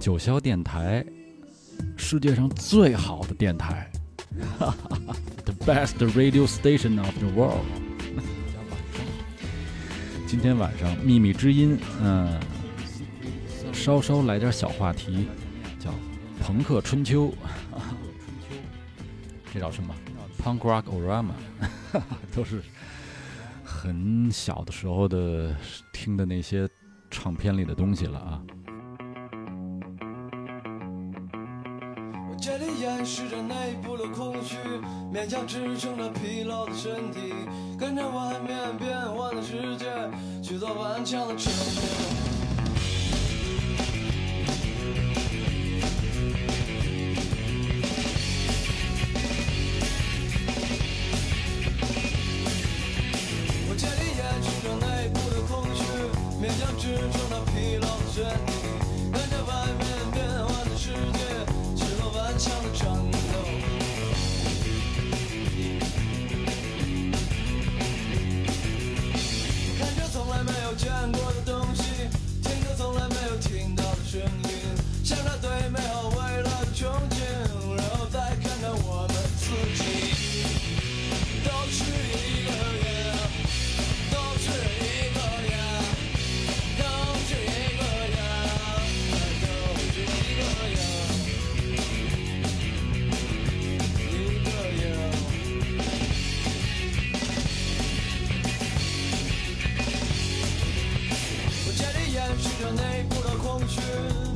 九霄电台，世界上最好的电台，The best radio station of the world。今天晚上秘密之音，嗯，稍稍来点小话题，叫朋克春秋。这叫什么？Punk Rock Orama，都是很小的时候的听的那些唱片里的东西了啊。掩饰着内部的空虚，勉强支撑着疲劳的身体，跟着外面变幻的世界，去做顽强的承诺。我这里掩饰着内部的空虚，勉强支撑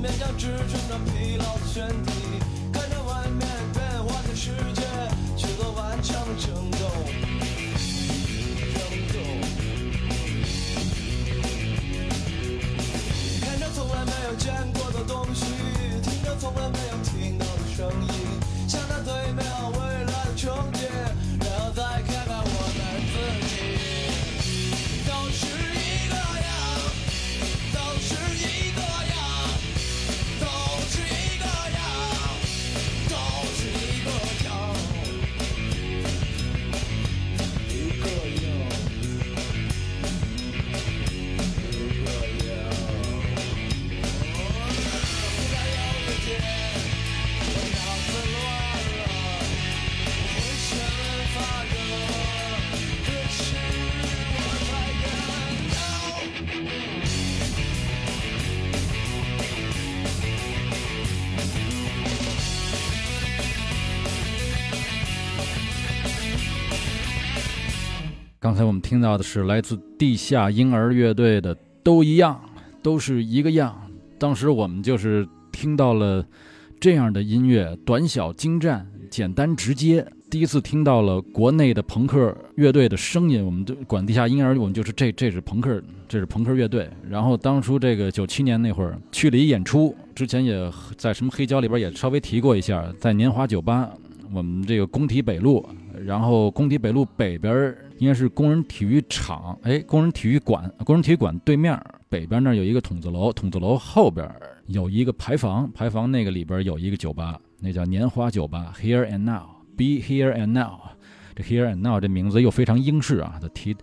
勉强支撑着疲劳的身体，看着外面变幻的世界，去做顽强的争斗。争斗。看着从来没有见过的东西，听着从来没有刚才我们听到的是来自地下婴儿乐队的《都一样，都是一个样》。当时我们就是听到了这样的音乐，短小精湛，简单直接。第一次听到了国内的朋克乐队的声音，我们就管地下婴儿，我们就是这这是朋克，这是朋克乐队。然后当初这个九七年那会儿去了一演出，之前也在什么黑胶里边也稍微提过一下，在年华酒吧，我们这个工体北路，然后工体北路北边应该是工人体育场，哎，工人体育馆，工人体育馆对面北边那儿有一个筒子楼，筒子楼后边有一个牌坊，牌坊那个里边有一个酒吧，那叫年华酒吧，Here and Now，Be Here and Now。这 Here and Now 这名字又非常英式啊，他提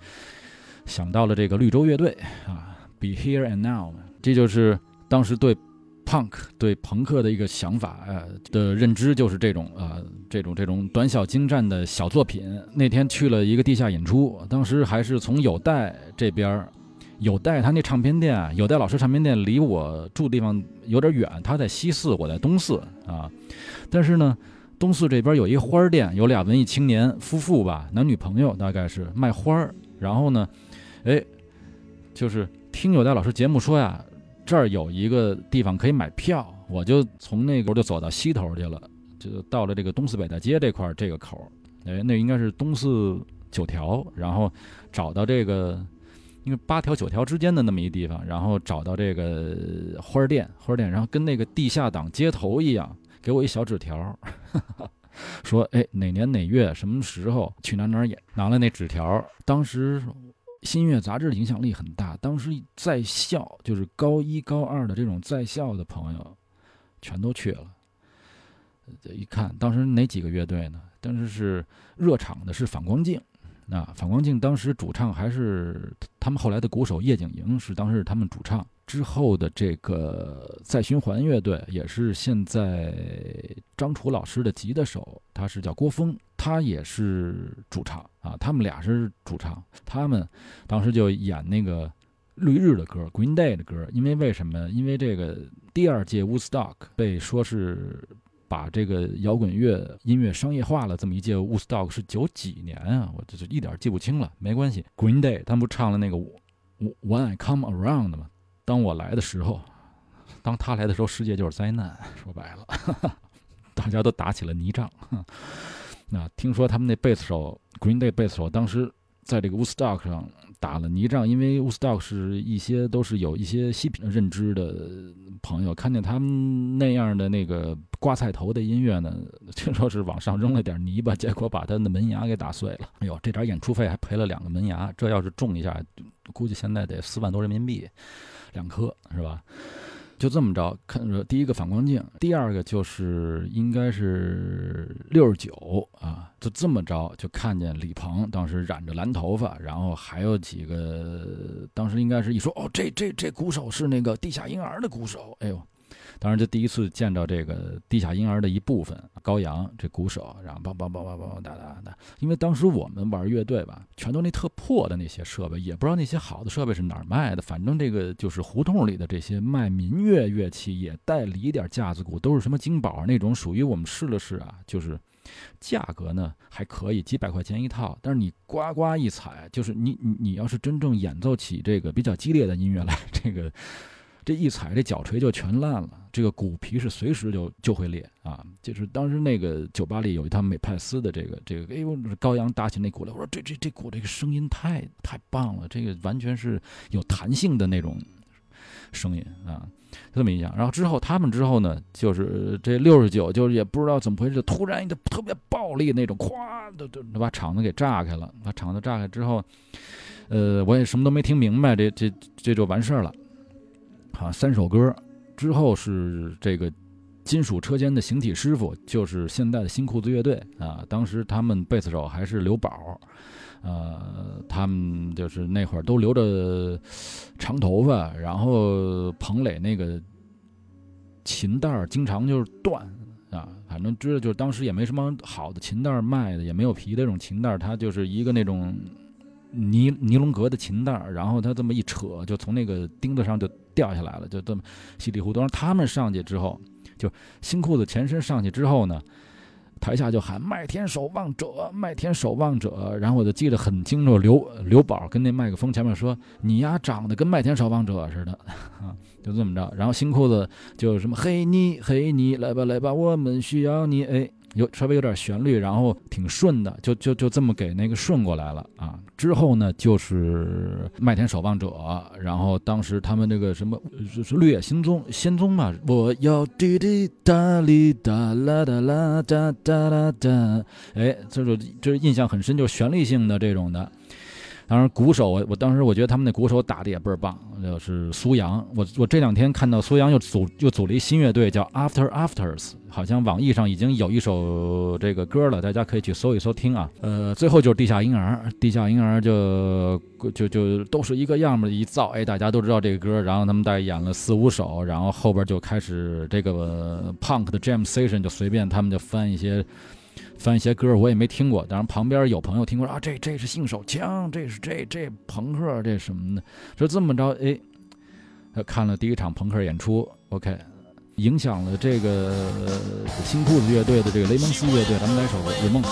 想到了这个绿洲乐队啊，Be Here and Now，这就是当时对 punk 对朋克的一个想法，呃的认知就是这种、呃这种这种短小精湛的小作品。那天去了一个地下演出，当时还是从有代这边儿，有代他那唱片店，有代老师唱片店离我住的地方有点远，他在西四，我在东四啊，但是呢。东四这边有一花店，有俩文艺青年夫妇吧，男女朋友大概是卖花儿。然后呢，哎，就是听有代老师节目说呀，这儿有一个地方可以买票，我就从那个就走到西头去了，就到了这个东四北大街这块这个口儿，哎，那应该是东四九条，然后找到这个，因为八条九条之间的那么一地方，然后找到这个花店，花店，然后跟那个地下党街头一样，给我一小纸条。说哎哪年哪月什么时候去哪哪演，拿了那纸条，当时新月杂志的影响力很大，当时在校就是高一高二的这种在校的朋友，全都去了。呃一看，当时哪几个乐队呢？当时是热场的是反光镜，那反光镜当时主唱还是他们后来的鼓手叶景莹是当时他们主唱，之后的这个再循环乐队，也是现在张楚老师的吉他手，他是叫郭峰，他也是主唱啊，他们俩是主唱，他们当时就演那个绿日的歌，Green Day 的歌，因为为什么？因为这个第二届 Woodstock 被说是。把这个摇滚乐音乐商业化了，这么一届 Woodstock 是九几年啊？我这就一点记不清了，没关系。Green Day 他们不唱了那个 When I Come Around 吗？当我来的时候，当他来的时候，世界就是灾难。说白了，大家都打起了泥仗。那听说他们那贝斯手 Green Day 贝斯手当时在这个 Woodstock 上。打了泥仗，因为 Woodstock 是一些都是有一些西品认知的朋友，看见他们那样的那个刮菜头的音乐呢，听说是往上扔了点泥巴，结果把他的门牙给打碎了。哎呦，这点演出费还赔了两个门牙，这要是中一下，估计现在得四万多人民币，两颗是吧？就这么着，看着第一个反光镜，第二个就是应该是六十九啊，就这么着就看见李鹏当时染着蓝头发，然后还有几个，当时应该是一说哦，这这这鼓手是那个地下婴儿的鼓手，哎呦。当然就第一次见到这个地下婴儿的一部分，高阳这鼓手，然后梆梆梆梆梆哒哒哒。因为当时我们玩乐队吧，全都那特破的那些设备，也不知道那些好的设备是哪儿卖的。反正这个就是胡同里的这些卖民乐乐器，也带了一点架子鼓，都是什么金宝那种，属于我们试了试啊，就是价格呢还可以，几百块钱一套。但是你呱呱一踩，就是你你你要是真正演奏起这个比较激烈的音乐来，这个。这一踩，这脚锤就全烂了。这个鼓皮是随时就就会裂啊！就是当时那个酒吧里有一套美派斯的这个这个，哎呦，高阳搭起那鼓来，我说这这这鼓这个声音太太棒了，这个完全是有弹性的那种声音啊，这么一讲。然后之后他们之后呢，就是这六十九，就是也不知道怎么回事，突然一个特别暴力那种，咵，都都把场子给炸开了。把场子炸开之后，呃，我也什么都没听明白，这这这就完事儿了。啊，三首歌之后是这个金属车间的形体师傅，就是现在的新裤子乐队啊。当时他们贝斯手还是刘宝，呃，他们就是那会儿都留着长头发，然后彭磊那个琴带经常就是断啊。反正知道就是当时也没什么好的琴带卖的，也没有皮的这种琴带，它就是一个那种。尼尼龙格的琴带然后他这么一扯，就从那个钉子上就掉下来了，就这么稀里糊涂。他们上去之后，就新裤子前身上去之后呢，台下就喊“麦田守望者，麦田守望者”。然后我就记得很清楚，刘刘宝跟那麦克风前面说：“你呀，长得跟麦田守望者似的。”啊，就这么着。然后新裤子就什么“嘿你嘿你，来吧来吧，我们需要你”。哎。有稍微有点旋律，然后挺顺的，就就就这么给那个顺过来了啊。之后呢，就是麦田守望者，然后当时他们那个什么是绿野仙踪仙踪嘛，我要滴滴答哩哒啦哒啦哒哒啦哒，哎，这就是印象很深，就是旋律性的这种的。当然，鼓手我我当时我觉得他们那鼓手打的也倍儿棒，就是苏阳。我我这两天看到苏阳又组又组了一新乐队，叫 After Afters，好像网易上已经有一首这个歌了，大家可以去搜一搜听啊。呃，最后就是地下婴儿，地下婴儿就就就都是一个样儿一造，哎，大家都知道这个歌。然后他们大概演了四五首，然后后边就开始这个 Punk 的 Jam Session，就随便他们就翻一些。翻一些歌我也没听过，当然旁边有朋友听过啊，这这是信手枪，这是这这朋克这什么的，说这么着，哎，看了第一场朋克演出，OK，影响了这个新裤子乐队的这个雷蒙斯乐队，咱们来首《日梦》。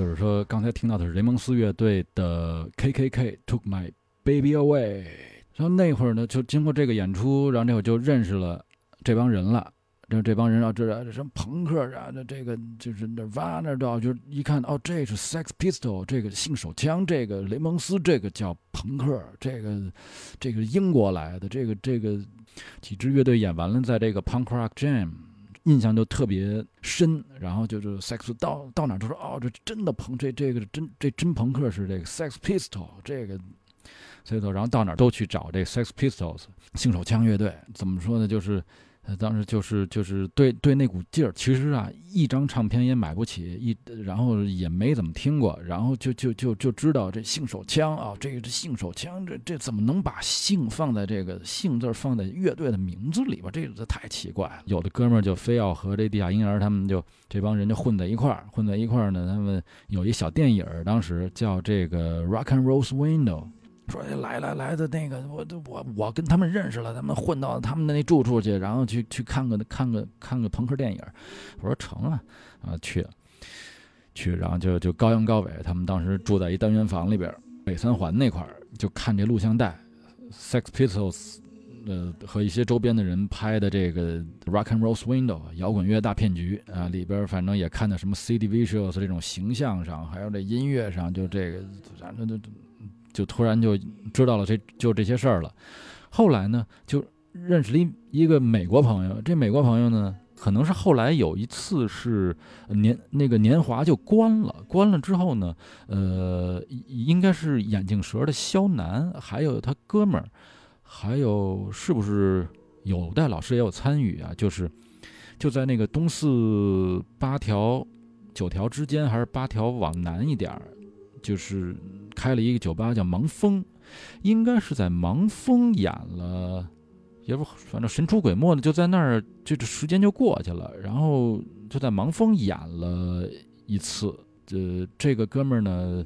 就是说，刚才听到的是雷蒙斯乐队的 K.K.K. Took My Baby Away。然后那会儿呢，就经过这个演出，然后那会儿就认识了这帮人了。这这帮人啊，这这什么朋克啊，这这个就是那 i 那到，就是一看哦，这是 Sex Pistol，这个性手枪，这个雷蒙斯，这个叫朋克，这个这个英国来的，这个这个几支乐队演完了，在这个 Punk Rock Jam。印象就特别深，然后就是 Sex 到到哪都说哦，这真的朋这这个真这真朋克是这个 Sex Pistol 这个，所以说然后到哪都去找这 Sex Pistols 性手枪乐队，怎么说呢？就是当时就是就是对对那股劲儿，其实啊一张唱片也买不起，一然后也没怎么听过，然后就就就就知道这性手枪啊，这个这性手枪这这怎么能把性放在这个性字放在乐队的名字里边？这这太奇怪了。有的哥们儿就非要和这地下婴儿他们就这帮人就混在一块儿，混在一块儿呢。他们有一小电影，当时叫这个 Rock and Roll Window。说来来来的那个，我我我跟他们认识了，他们混到他们的那住处去，然后去去看个看个看个朋克电影。我说成啊，啊去去，然后就就高阳高伟他们当时住在一单元房里边，北三环那块儿，就看这录像带，Sex Pistols，呃和一些周边的人拍的这个 Rock and Roll Window 摇滚乐大骗局啊，里边反正也看到什么 CD Visuals 这种形象上，还有这音乐上，就这个反正就就突然就知道了这就这些事儿了。后来呢，就认识了一一个美国朋友，这美国朋友呢。可能是后来有一次是年那个年华就关了，关了之后呢，呃，应该是眼镜蛇的肖楠，还有他哥们儿，还有是不是有戴老师也有参与啊？就是就在那个东四八条九条之间，还是八条往南一点儿，就是开了一个酒吧叫盲峰，应该是在盲峰演了。也不，反正神出鬼没的，就在那儿，就这时间就过去了。然后就在盲峰演了一次。呃，这个哥们儿呢，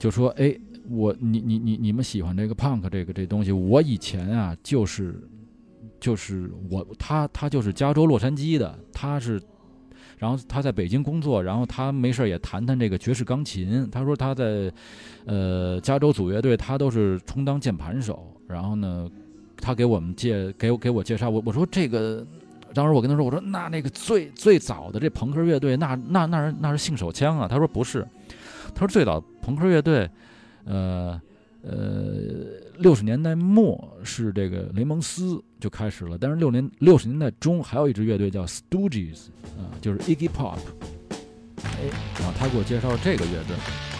就说：“哎，我你你你你们喜欢这个 punk 这个这东西，我以前啊就是就是我他他就是加州洛杉矶的，他是，然后他在北京工作，然后他没事也弹弹这个爵士钢琴。他说他在呃加州组乐队，他都是充当键盘手。然后呢。”他给我们介给给我介绍我我说这个，当时我跟他说我说那那个最最早的这朋克乐队那那那是那是性手枪啊，他说不是，他说最早朋克乐队，呃呃六十年代末是这个雷蒙斯就开始了，但是六年六十年代中还有一支乐队叫 Stooges 啊，就是 Iggy Pop，哎，然后他给我介绍这个乐队。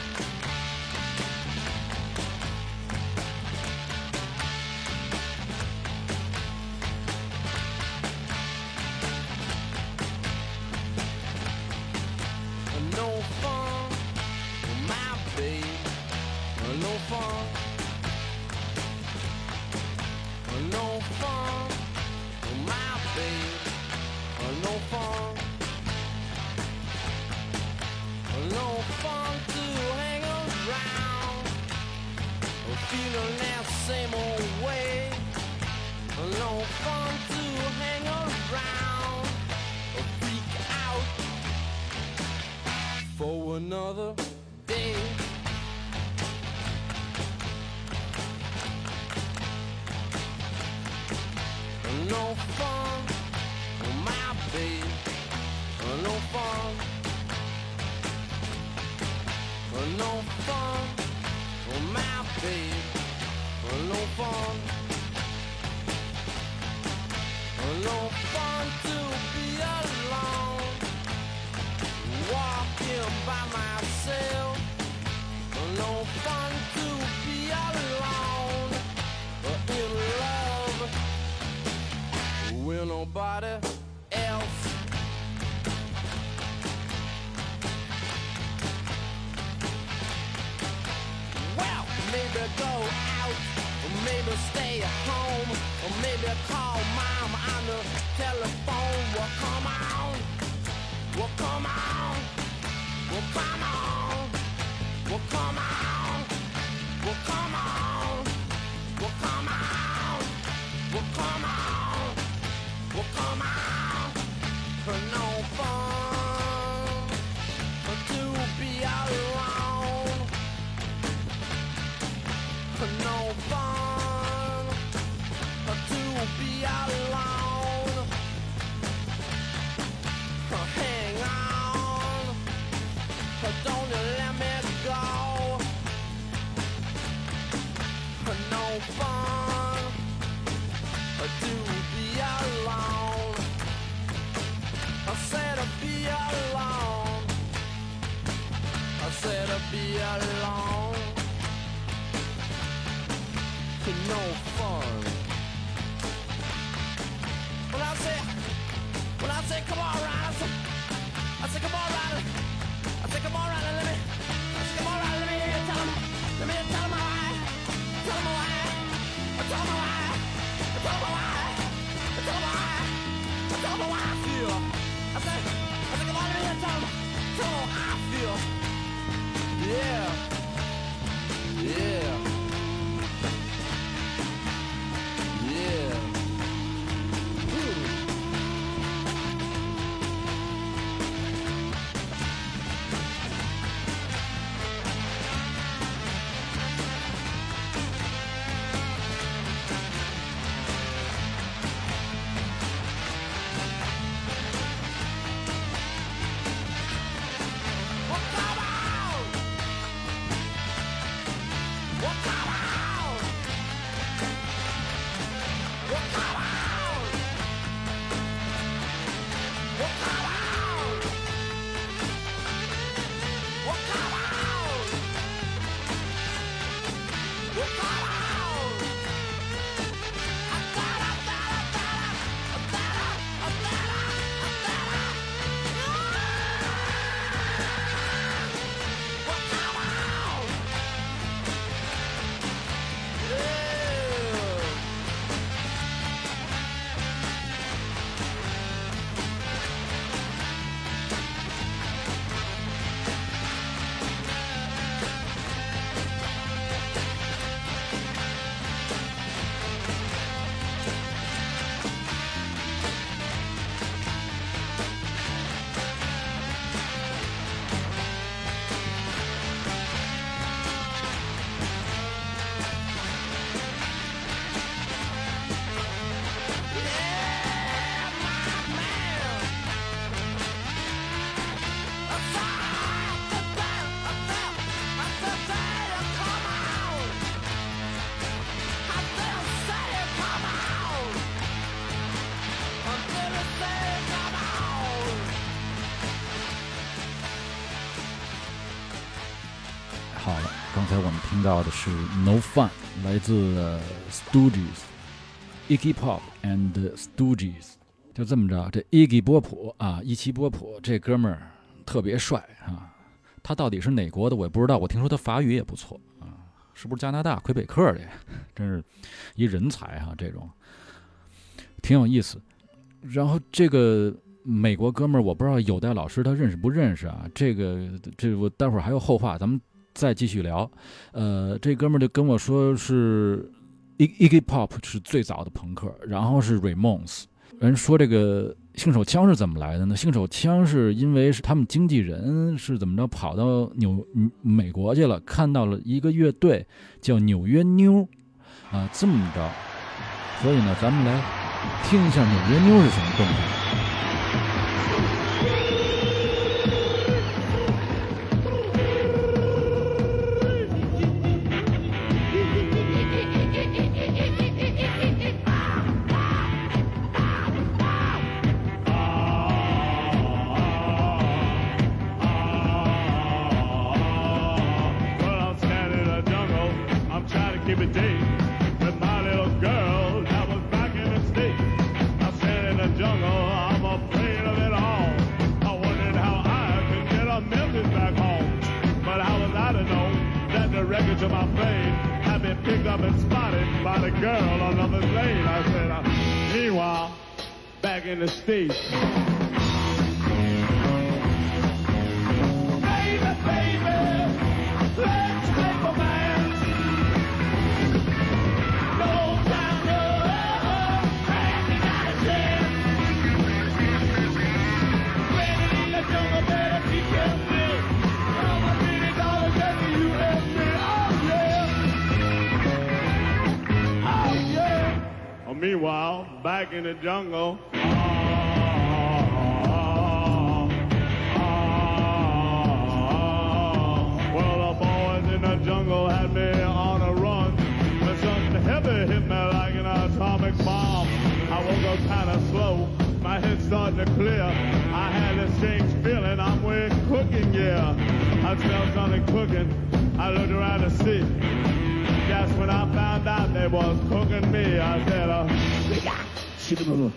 刚才我们听到的是 No Fun，来自 Stooges，Iggy Pop and Stooges。就这么着，这 Iggy 波普啊，伊奇波普这哥们儿特别帅啊。他到底是哪国的我也不知道，我听说他法语也不错啊，是不是加拿大魁北克的呀？真是一人才哈、这种挺有意思。然后这个美国哥们儿，我不知道有代老师他认识不认识啊？这个这我待会儿还有后话，咱们再继续聊。呃，这哥们儿就跟我说是 Iggy Pop 是最早的朋克，然后是 Ramones。人说这个性手枪是怎么来的呢？性手枪是因为是他们经纪人是怎么着跑到纽美国去了，看到了一个乐队叫纽约妞啊，这么着，所以呢，咱们来听一下纽约妞是什么动静。In the jungle. Well, the boys in the jungle had me on a run. But something heavy hit me like an atomic bomb. I woke up kind of slow. My head starting to clear. I had a strange feeling I'm with cooking, yeah. I smelled something cooking. I looked around to see. That's when I found out they was cooking me. I said, uh, Super Bowl.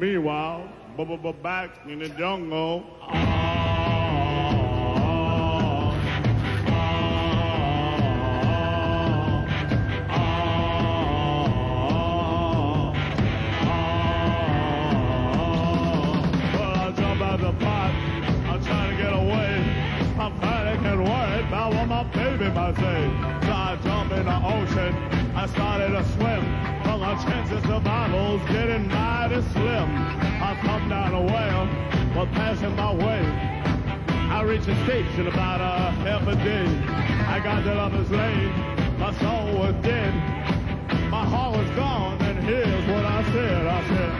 Meanwhile, back in the jungle. Well, I jump out the pot. I'm trying to get away. I'm panic and worried about what my baby might say. So I jump in the ocean. I started to swim. But my chances of survival's getting mighty slim. I down a whale while passing my way. I reached the station about a half a day. I got to Lover's Lane. My soul was dead. My heart was gone. And here's what I said. I said,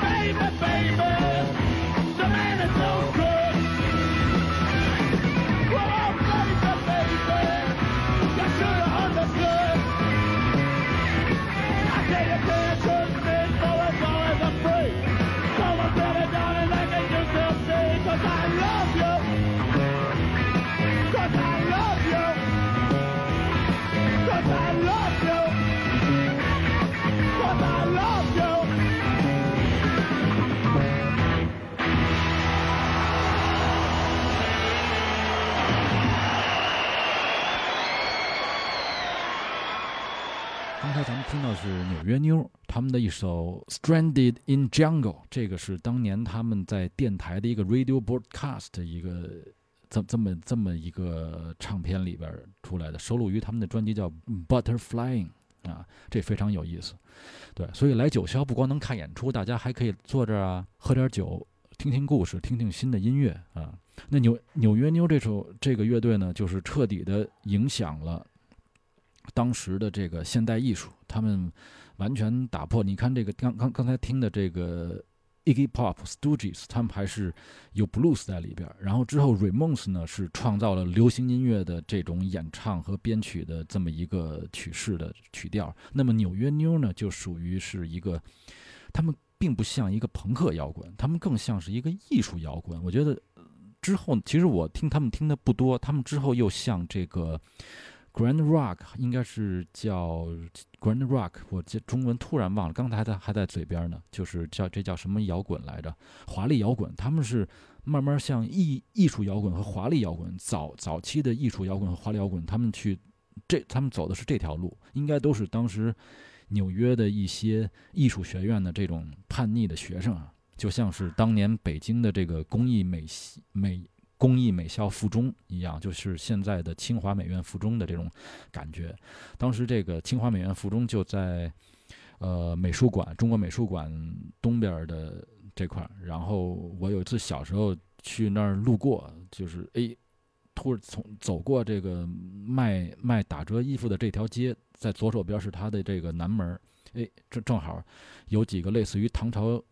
Baby, baby, 刚才咱们听到是纽约妞他们的一首《Stranded in Jungle》，这个是当年他们在电台的一个 radio broadcast 一个这这么这么一个唱片里边出来的，收录于他们的专辑叫《Butterflying》啊，这非常有意思。对，所以来九霄不光能看演出，大家还可以坐这儿啊，喝点酒，听听故事，听听新的音乐啊。那纽纽约妞这首这个乐队呢，就是彻底的影响了。当时的这个现代艺术，他们完全打破。你看这个刚刚刚才听的这个 Iggy Pop、Stooges，他们还是有 blues 在里边。然后之后 Ramones 呢是创造了流行音乐的这种演唱和编曲的这么一个曲式的曲调。那么纽约妞呢就属于是一个，他们并不像一个朋克摇滚，他们更像是一个艺术摇滚。我觉得之后其实我听他们听的不多，他们之后又像这个。Grand Rock 应该是叫 Grand Rock，我这中文突然忘了，刚才还在还在嘴边呢，就是叫这叫什么摇滚来着？华丽摇滚，他们是慢慢向艺艺术摇滚和华丽摇滚早早期的艺术摇滚和华丽摇滚，他们去这他们走的是这条路，应该都是当时纽约的一些艺术学院的这种叛逆的学生啊，就像是当年北京的这个工艺美系美。工艺美校附中一样，就是现在的清华美院附中的这种感觉。当时这个清华美院附中就在呃美术馆，中国美术馆东边的这块儿。然后我有一次小时候去那儿路过，就是哎，突然从走过这个卖卖打折衣服的这条街，在左手边是它的这个南门儿，哎，正正好有几个类似于唐朝。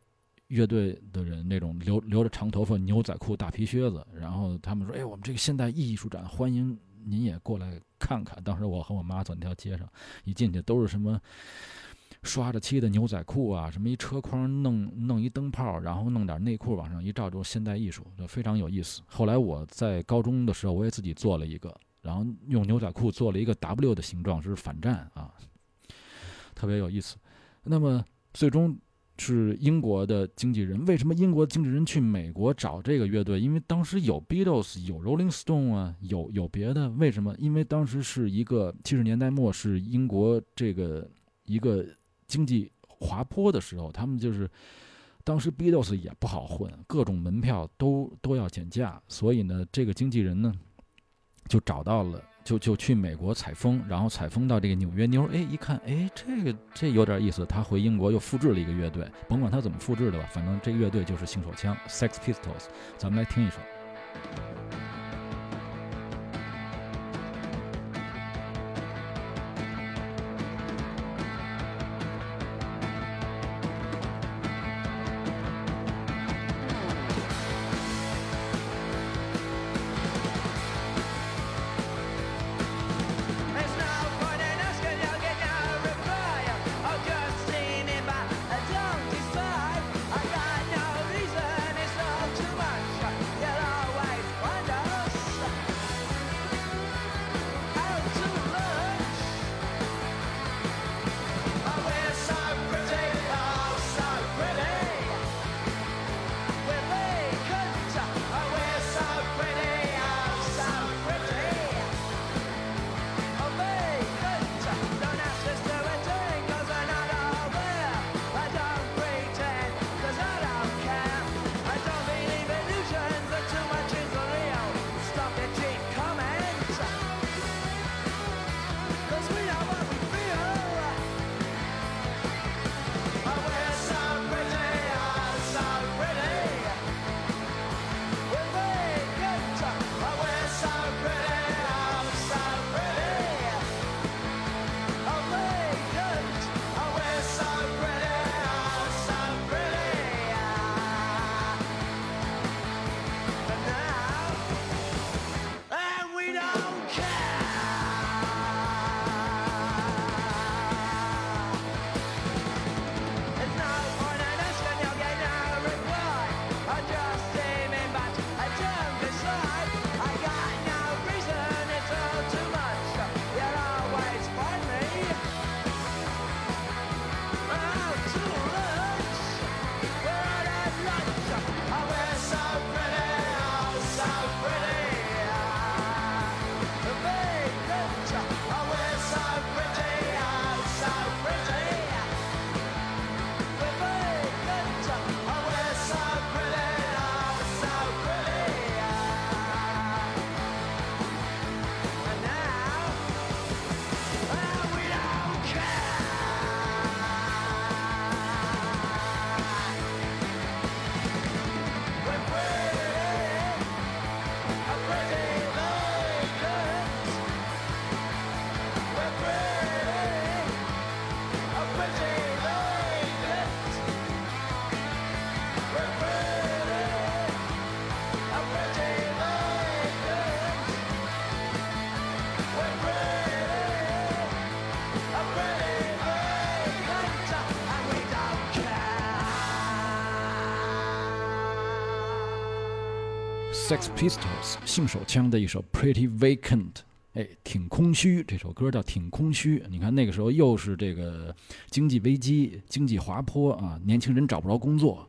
乐队的人那种留留着长头发、牛仔裤、大皮靴子，然后他们说：“哎，我们这个现代艺术展欢迎您也过来看看。当时我和我妈走那条街上，一进去都是什么刷着漆的牛仔裤啊，什么一车筐弄弄一灯泡，然后弄点内裤往上一照，就是现代艺术就非常有意思。后来我在高中的时候，我也自己做了一个，然后用牛仔裤做了一个 W 的形状，是反战啊，特别有意思。那么最终是英国的经纪人，为什么英国经纪人去美国找这个乐队？因为当时有 Beatles，有 Rolling Stone 啊，有有别的。为什么？因为当时是一个七十年代末，是英国这个一个经济滑坡的时候，他们就是当时 Beatles 也不好混，各种门票都都要减价，所以呢，这个经纪人呢就找到了。就就去美国采风，然后采风到这个纽约妞，哎，一看，哎，这个这有点意思。他回英国又复制了一个乐队，甭管他怎么复制的吧，反正这乐队就是性手枪 Sex Pistols。咱们来听一首。Sex Pistols 性手枪的一首 Pretty Vacant，哎，挺空虚。这首歌叫挺空虚。你看那个时候又是这个经济危机、经济滑坡啊，年轻人找不着工作，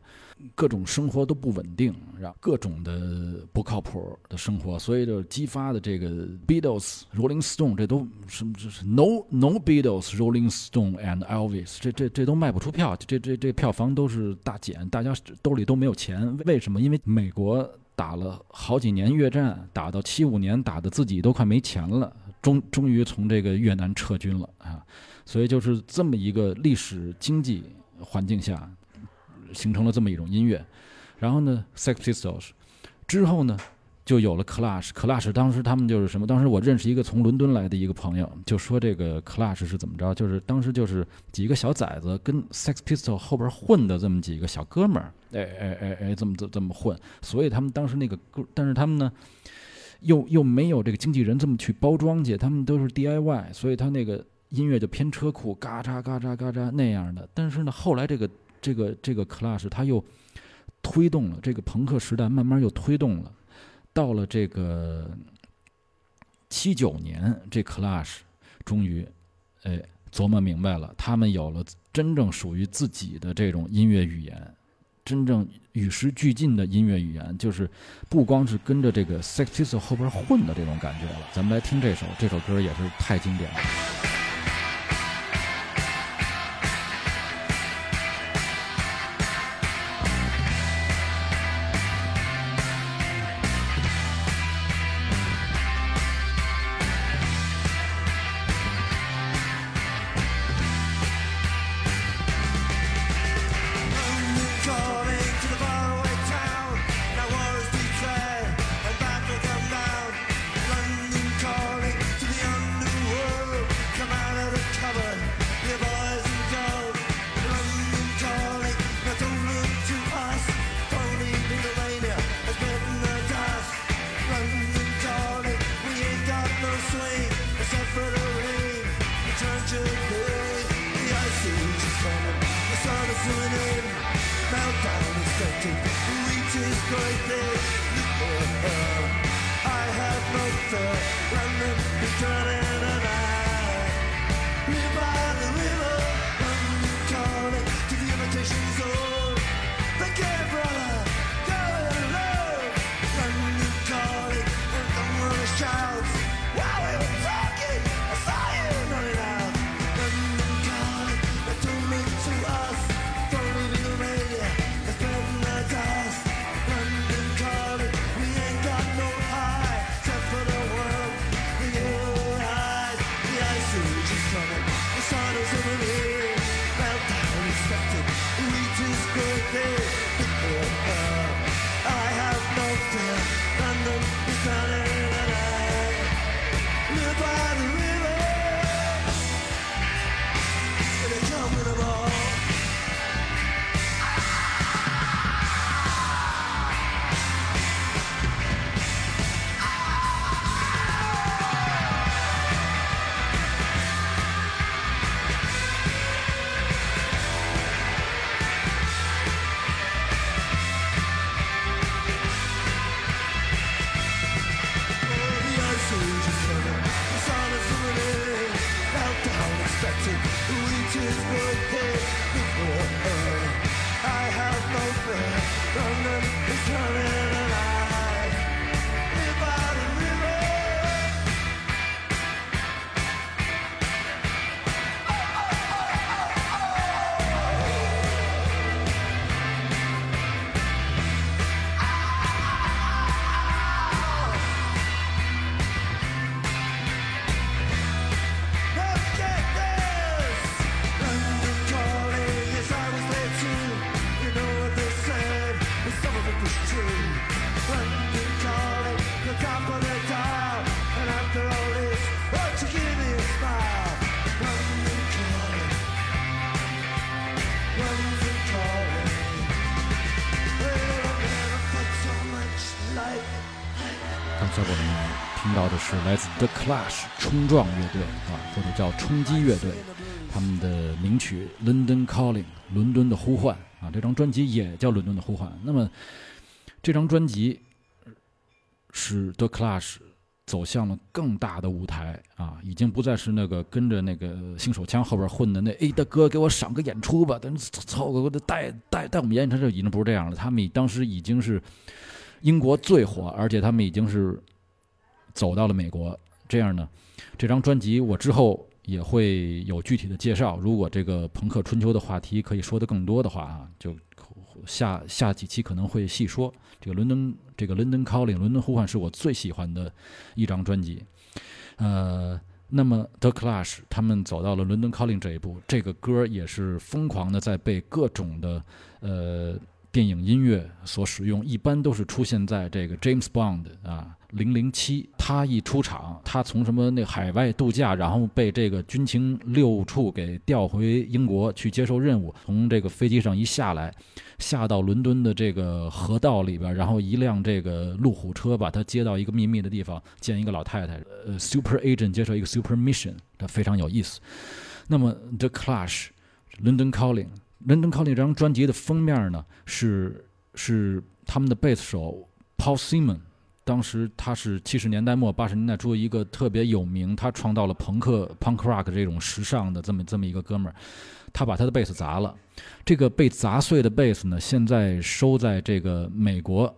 各种生活都不稳定，然后各种的不靠谱的生活，所以就激发的这个 Beatles、Rolling Stone 这都什么这是 No No Beatles、Rolling Stone and Elvis，这这这都卖不出票，这这这票房都是大减，大家兜里都没有钱。为什么？因为美国。打了好几年越战，打到七五年，打的自己都快没钱了，终终于从这个越南撤军了啊！所以就是这么一个历史经济环境下，形成了这么一种音乐。然后呢，Sex Pistols 之后呢，就有了 Clash。Clash 当时他们就是什么？当时我认识一个从伦敦来的一个朋友，就说这个 Clash 是怎么着？就是当时就是几个小崽子跟 Sex Pistol 后边混的这么几个小哥们儿，哎哎哎哎，这么这这么混。所以他们当时那个歌，但是他们呢，又又没有这个经纪人这么去包装去，他们都是 DIY，所以他那个音乐就偏车库，嘎嚓嘎嚓嘎嚓那样的。但是呢，后来这个这个这个 Clash 他又推动了这个朋克时代，慢慢又推动了，到了这个七九年，这 Clash 终于哎琢磨明白了，他们有了真正属于自己的这种音乐语言。真正与时俱进的音乐语言，就是不光是跟着这个 Sex Pistols 后边混的这种感觉了。咱们来听这首，这首歌也是太经典了。The Clash 冲撞乐队啊，或者叫冲击乐队，他们的名曲《London Calling》伦敦的呼唤啊，这张专辑也叫《伦敦的呼唤》。那么这张专辑使 The Clash 走向了更大的舞台啊，已经不再是那个跟着那个新手枪后边混的那哎大哥给我赏个演出吧，咱凑合的带带带我们演演，他这已经不是这样了，他们当时已经是。英国最火，而且他们已经是走到了美国。这样呢，这张专辑我之后也会有具体的介绍。如果这个朋克春秋的话题可以说得更多的话啊，就下下几期可能会细说。这个伦敦，这个 London Calling 伦敦呼唤是我最喜欢的一张专辑。呃，那么 The Clash 他们走到了 London Calling 这一步，这个歌也是疯狂的在被各种的呃。电影音乐所使用，一般都是出现在这个 James Bond 啊、零零七，他一出场，他从什么那海外度假，然后被这个军情六处给调回英国去接受任务，从这个飞机上一下来，下到伦敦的这个河道里边，然后一辆这个路虎车把他接到一个秘密的地方，见一个老太太，呃，super agent 接受一个 super mission，这非常有意思。那么 The Clash。London Calling，London Calling 这张专辑的封面呢是是他们的贝斯手 Paul Simon，当时他是七十年代末八十年代初一个特别有名，他创造了朋克 punk rock 这种时尚的这么这么一个哥们儿，他把他的贝斯砸了，这个被砸碎的贝斯呢现在收在这个美国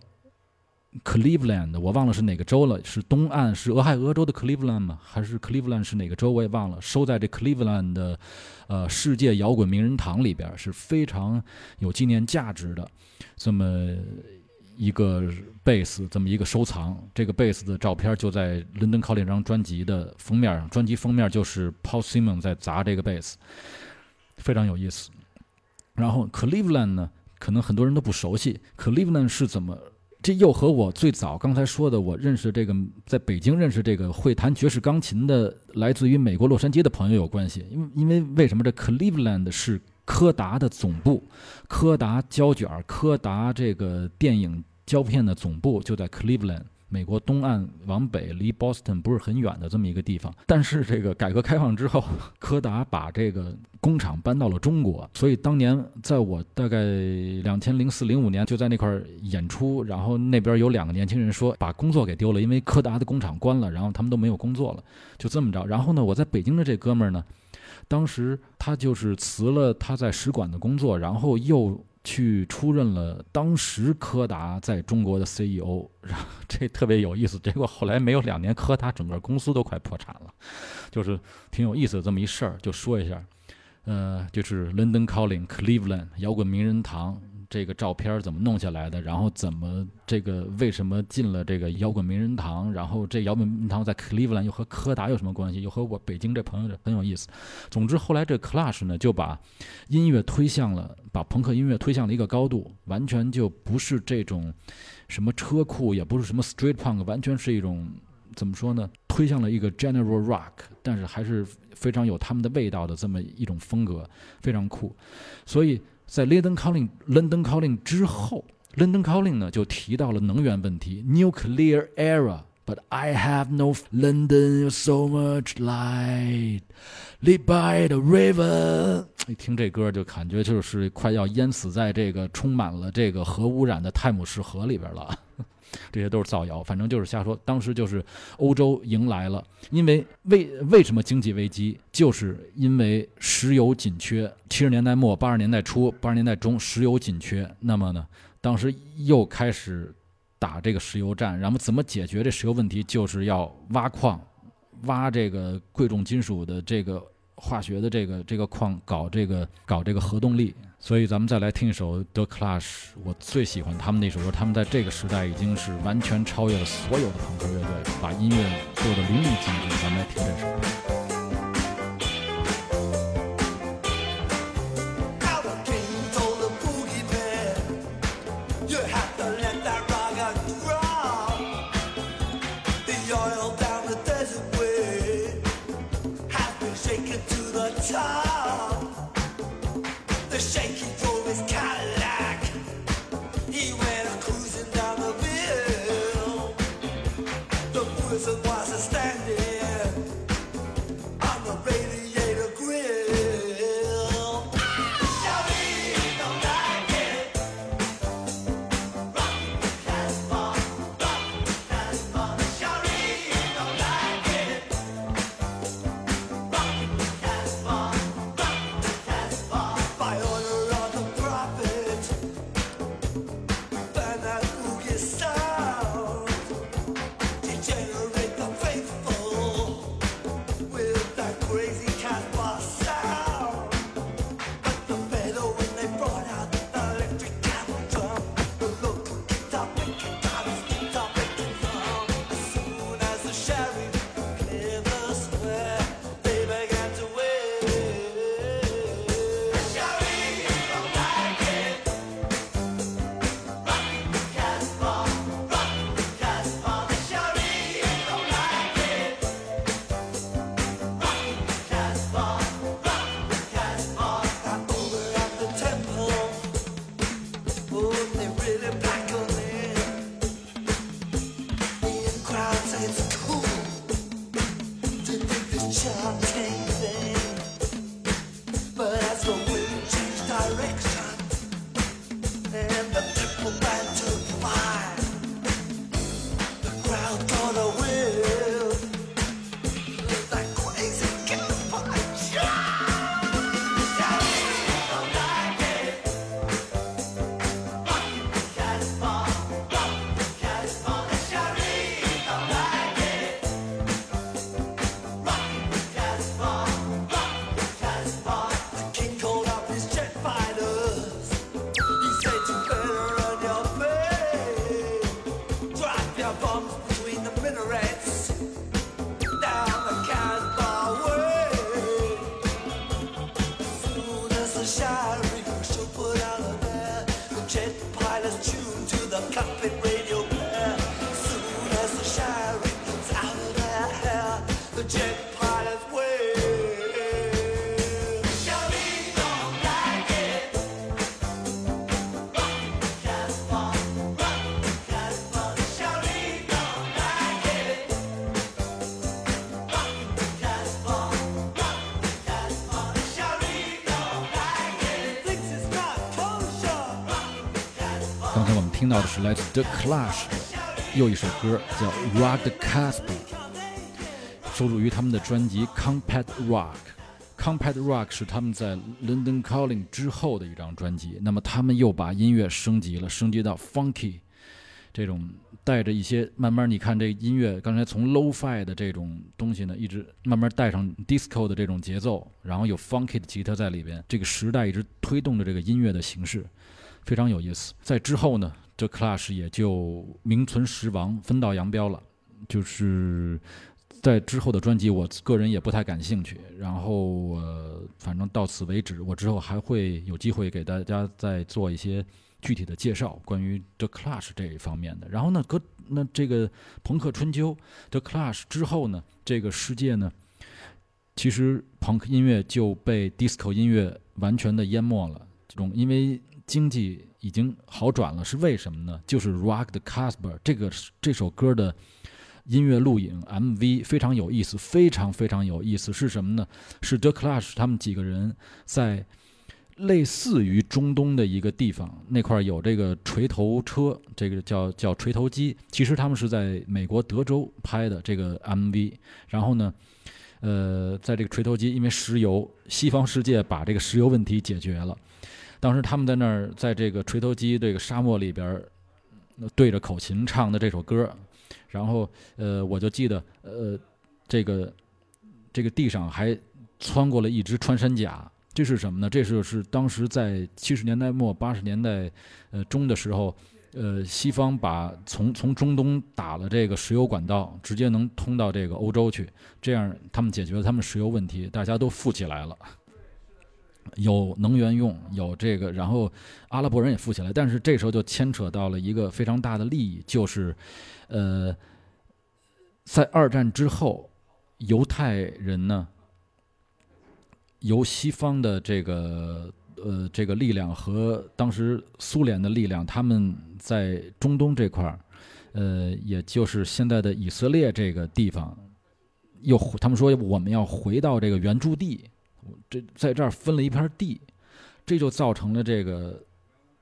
Cleveland，我忘了是哪个州了，是东岸是俄亥俄州的 Cleveland 吗？还是 Cleveland 是哪个州？我也忘了，收在这 Cleveland 的。呃，世界摇滚名人堂里边是非常有纪念价值的，这么一个贝斯，这么一个收藏。这个贝斯的照片就在《伦敦考这张专辑的封面上，专辑封面就是 Paul Simon 在砸这个贝斯，非常有意思。然后 Cleveland 呢，可能很多人都不熟悉，Cleveland 是怎么？这又和我最早刚才说的，我认识这个在北京认识这个会弹爵士钢琴的，来自于美国洛杉矶的朋友有关系。因为因为为什么这 Cleveland 是柯达的总部，柯达胶卷、柯达这个电影胶片的总部就在 Cleveland。美国东岸往北，离 Boston 不是很远的这么一个地方。但是这个改革开放之后，柯达把这个工厂搬到了中国，所以当年在我大概两千零四零五年就在那块演出，然后那边有两个年轻人说把工作给丢了，因为柯达的工厂关了，然后他们都没有工作了，就这么着。然后呢，我在北京的这哥们儿呢，当时他就是辞了他在使馆的工作，然后又。去出任了当时柯达在中国的 CEO，这特别有意思。结果后来没有两年，柯达整个公司都快破产了，就是挺有意思的这么一事儿，就说一下。呃，就是 London Calling Cleveland 摇滚名人堂。这个照片怎么弄下来的？然后怎么这个为什么进了这个摇滚名人堂？然后这摇滚名人堂在 Cleveland 又和柯达有什么关系？又和我北京这朋友很有意思。总之后来这 Clash 呢就把音乐推向了，把朋克音乐推向了一个高度，完全就不是这种什么车库，也不是什么 Street Punk，完全是一种怎么说呢？推向了一个 General Rock，但是还是非常有他们的味道的这么一种风格，非常酷。所以。在 London Calling London Calling 之后，London Calling 呢就提到了能源问题，Nuclear Era。But I have no London so much light, lit by the river。一听这歌就感觉就是快要淹死在这个充满了这个核污染的泰晤士河里边了。这些都是造谣，反正就是瞎说。当时就是欧洲迎来了，因为为为什么经济危机，就是因为石油紧缺。七十年代末八十年代初八十年代中石油紧缺，那么呢，当时又开始打这个石油战。然后怎么解决这石油问题，就是要挖矿，挖这个贵重金属的这个。化学的这个这个矿搞这个搞这个核动力，所以咱们再来听一首 The Clash，我最喜欢他们那首歌，他们在这个时代已经是完全超越了所有的朋克乐队，把音乐做的淋漓尽致。咱们来听这首歌。听到的是来自 The Clash 的又一首歌，叫《Rock the Casbah》，收录于他们的专辑《Compact Rock》。Compact Rock 是他们在 London Calling 之后的一张专辑。那么他们又把音乐升级了，升级到 Funky 这种带着一些慢慢，你看这音乐刚才从 Lo-Fi 的这种东西呢，一直慢慢带上 Disco 的这种节奏，然后有 Funky 的吉他在里边。这个时代一直推动着这个音乐的形式。非常有意思。在之后呢，这 Clash 也就名存实亡，分道扬镳了。就是在之后的专辑，我个人也不太感兴趣。然后呃，反正到此为止。我之后还会有机会给大家再做一些具体的介绍，关于 The Clash 这一方面的。然后呢，搁那这个朋克春秋 The Clash 之后呢，这个世界呢，其实朋克音乐就被 Disco 音乐完全的淹没了。这种因为经济已经好转了，是为什么呢？就是《Rock the Casper》这个这首歌的音乐录影 MV 非常有意思，非常非常有意思。是什么呢？是 The Clash 他们几个人在类似于中东的一个地方，那块儿有这个锤头车，这个叫叫锤头机。其实他们是在美国德州拍的这个 MV，然后呢。呃，在这个锤头机，因为石油，西方世界把这个石油问题解决了。当时他们在那儿，在这个锤头机这个沙漠里边，对着口琴唱的这首歌，然后呃，我就记得呃，这个这个地上还穿过了一只穿山甲，这是什么呢？这是是当时在七十年代末八十年代呃中的时候，呃，西方把从从中东打了这个石油管道，直接能通到这个欧洲去，这样他们解决了他们石油问题，大家都富起来了。有能源用，有这个，然后阿拉伯人也富起来，但是这时候就牵扯到了一个非常大的利益，就是，呃，在二战之后，犹太人呢，由西方的这个呃这个力量和当时苏联的力量，他们在中东这块儿，呃，也就是现在的以色列这个地方，又他们说我们要回到这个原住地。这在这儿分了一片地，这就造成了这个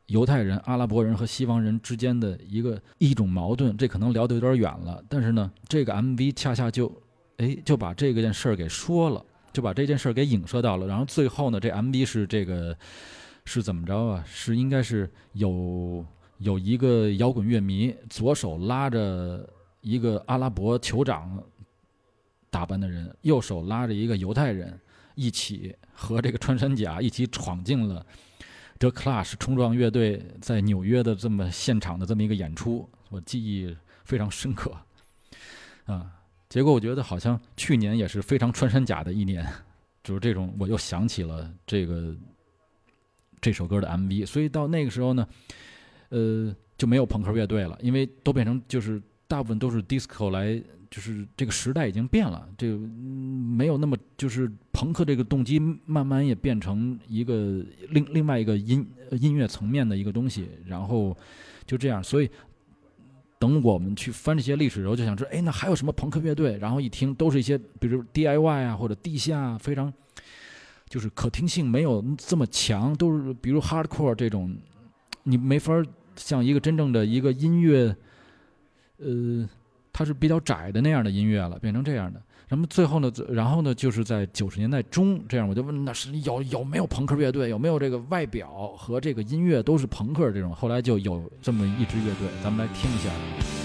犹太人、阿拉伯人和西方人之间的一个一种矛盾。这可能聊得有点远了，但是呢，这个 MV 恰恰就，哎，就把这个件事儿给说了，就把这件事儿给影射到了。然后最后呢，这 MV 是这个是怎么着啊？是应该是有有一个摇滚乐迷左手拉着一个阿拉伯酋长打扮的人，右手拉着一个犹太人。一起和这个穿山甲一起闯进了 The Clash 冲撞乐队在纽约的这么现场的这么一个演出，我记忆非常深刻啊。结果我觉得好像去年也是非常穿山甲的一年，就是这种我又想起了这个这首歌的 MV，所以到那个时候呢，呃，就没有朋克乐队了，因为都变成就是大部分都是 disco 来。就是这个时代已经变了，这个、没有那么就是朋克这个动机慢慢也变成一个另另外一个音音乐层面的一个东西，然后就这样，所以等我们去翻这些历史的时候，就想说，哎，那还有什么朋克乐队？然后一听都是一些比如 DIY 啊或者地下非常就是可听性没有这么强，都是比如 hardcore 这种，你没法像一个真正的一个音乐，呃。它是比较窄的那样的音乐了，变成这样的。那么最后呢，然后呢，就是在九十年代中这样，我就问那是有有没有朋克乐队，有没有这个外表和这个音乐都是朋克这种。后来就有这么一支乐队，咱们来听一下。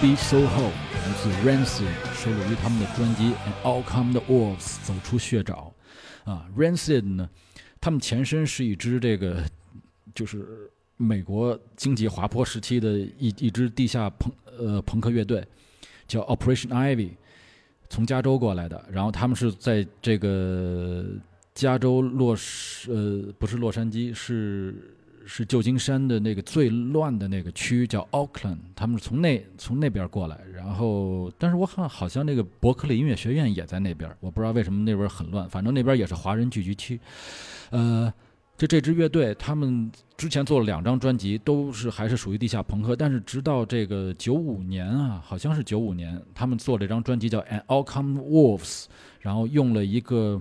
Be Soho 来自 Rancid，收录于他们的专辑《And All Come the Wolves》走出血沼。啊，Rancid 呢，他们前身是一支这个就是美国经济滑坡时期的一一支地下朋呃朋克乐队，叫 Operation Ivy，从加州过来的。然后他们是在这个加州洛呃不是洛杉矶是是旧金山的那个最乱的那个区叫 Oakland，他们是从那从那边过来，然后但是我看好像那个伯克利音乐学院也在那边，我不知道为什么那边很乱，反正那边也是华人聚集区，呃。就这支乐队，他们之前做了两张专辑，都是还是属于地下朋克，但是直到这个九五年啊，好像是九五年，他们做这张专辑叫《And All Come Wolves》，然后用了一个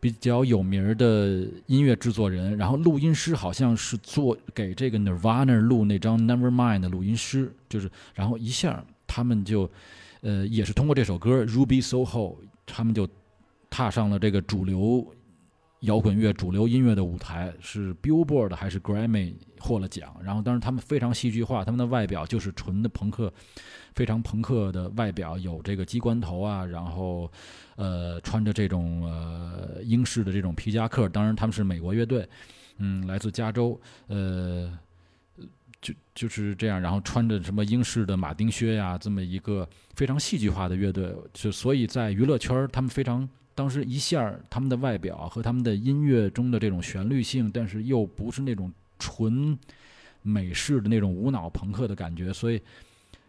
比较有名的音乐制作人，然后录音师好像是做给这个 Nirvana 录那张《Nevermind》的录音师，就是然后一下他们就，呃，也是通过这首歌《Ruby Soho》，他们就踏上了这个主流摇滚乐、主流音乐的舞台，是 Billboard 还是 Grammy 获了奖。然后，当然他们非常戏剧化，他们的外表就是纯的朋克，非常朋克的外表，有这个机关头啊，然后呃穿着这种呃英式的这种皮夹克。当然，他们是美国乐队，嗯，来自加州，呃。就就是这样，然后穿着什么英式的马丁靴呀，这么一个非常戏剧化的乐队，就所以在娱乐圈，他们非常当时一下他们的外表和他们的音乐中的这种旋律性，但是又不是那种纯美式的那种无脑朋克的感觉，所以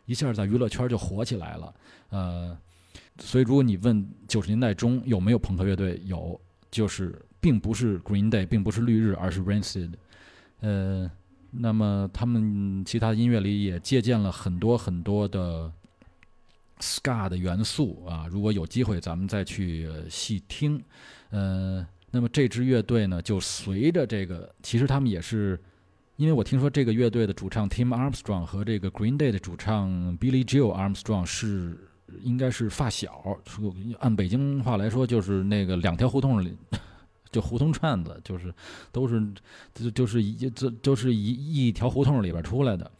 一下在娱乐圈就火起来了。呃，所以如果你问九十年代中有没有朋克乐队，有，就是并不是 Green Day，并不是绿日，而是 Rancid。呃，那么他们其他音乐里也借鉴了很多很多的 ska 的元素啊。如果有机会，咱们再去细听。呃，那么这支乐队呢，就随着这个，其实他们也是，因为我听说这个乐队的主唱 Tim Armstrong 和这个 Green Day 的主唱 Billy Joe Armstrong 是应该是发小，按北京话来说，就是那个两条胡同里。就胡同串子，就是都是就就是一这就是一一条胡同里边出来的。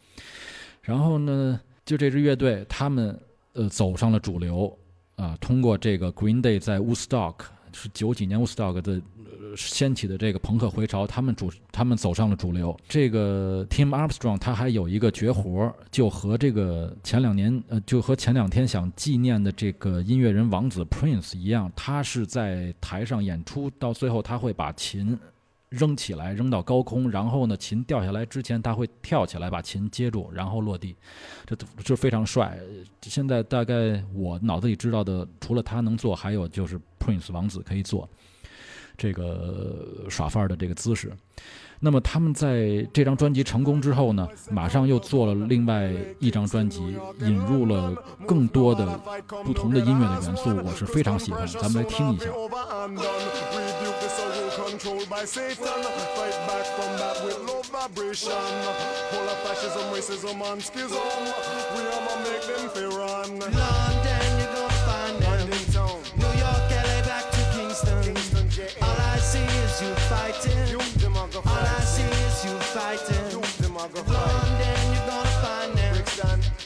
然后呢，就这支乐队，他们呃走上了主流啊，通过这个 Green Day 在 Woodstock 是九几年 Woodstock 的呃掀起的这个朋克回潮，他们主他们走上了主流。这个 Tim Armstrong 他还有一个绝活，就和这个前两年呃就和前两天想纪念的这个音乐人王子 Prince 一样，他是在台上演出，到最后他会把琴。扔起来，扔到高空，然后呢，琴掉下来之前，他会跳起来把琴接住，然后落地，这这非常帅。现在大概我脑子里知道的，除了他能做，还有就是 Prince 王子可以做。这个耍范儿的这个姿势。那么他们在这张专辑成功之后呢，马上又做了另外一张专辑，引入了更多的不同的音乐的元素，我是非常喜欢。咱们来听一下。over and done. Rebuke the soul controlled by Satan. Fight back from that with low vibration. Pull up fascism, racism, and schism. We I'ma make them fear run. London, you're gonna find them. London town, New York, LA, back to Kingston. Kingston, JA. All I see is you fight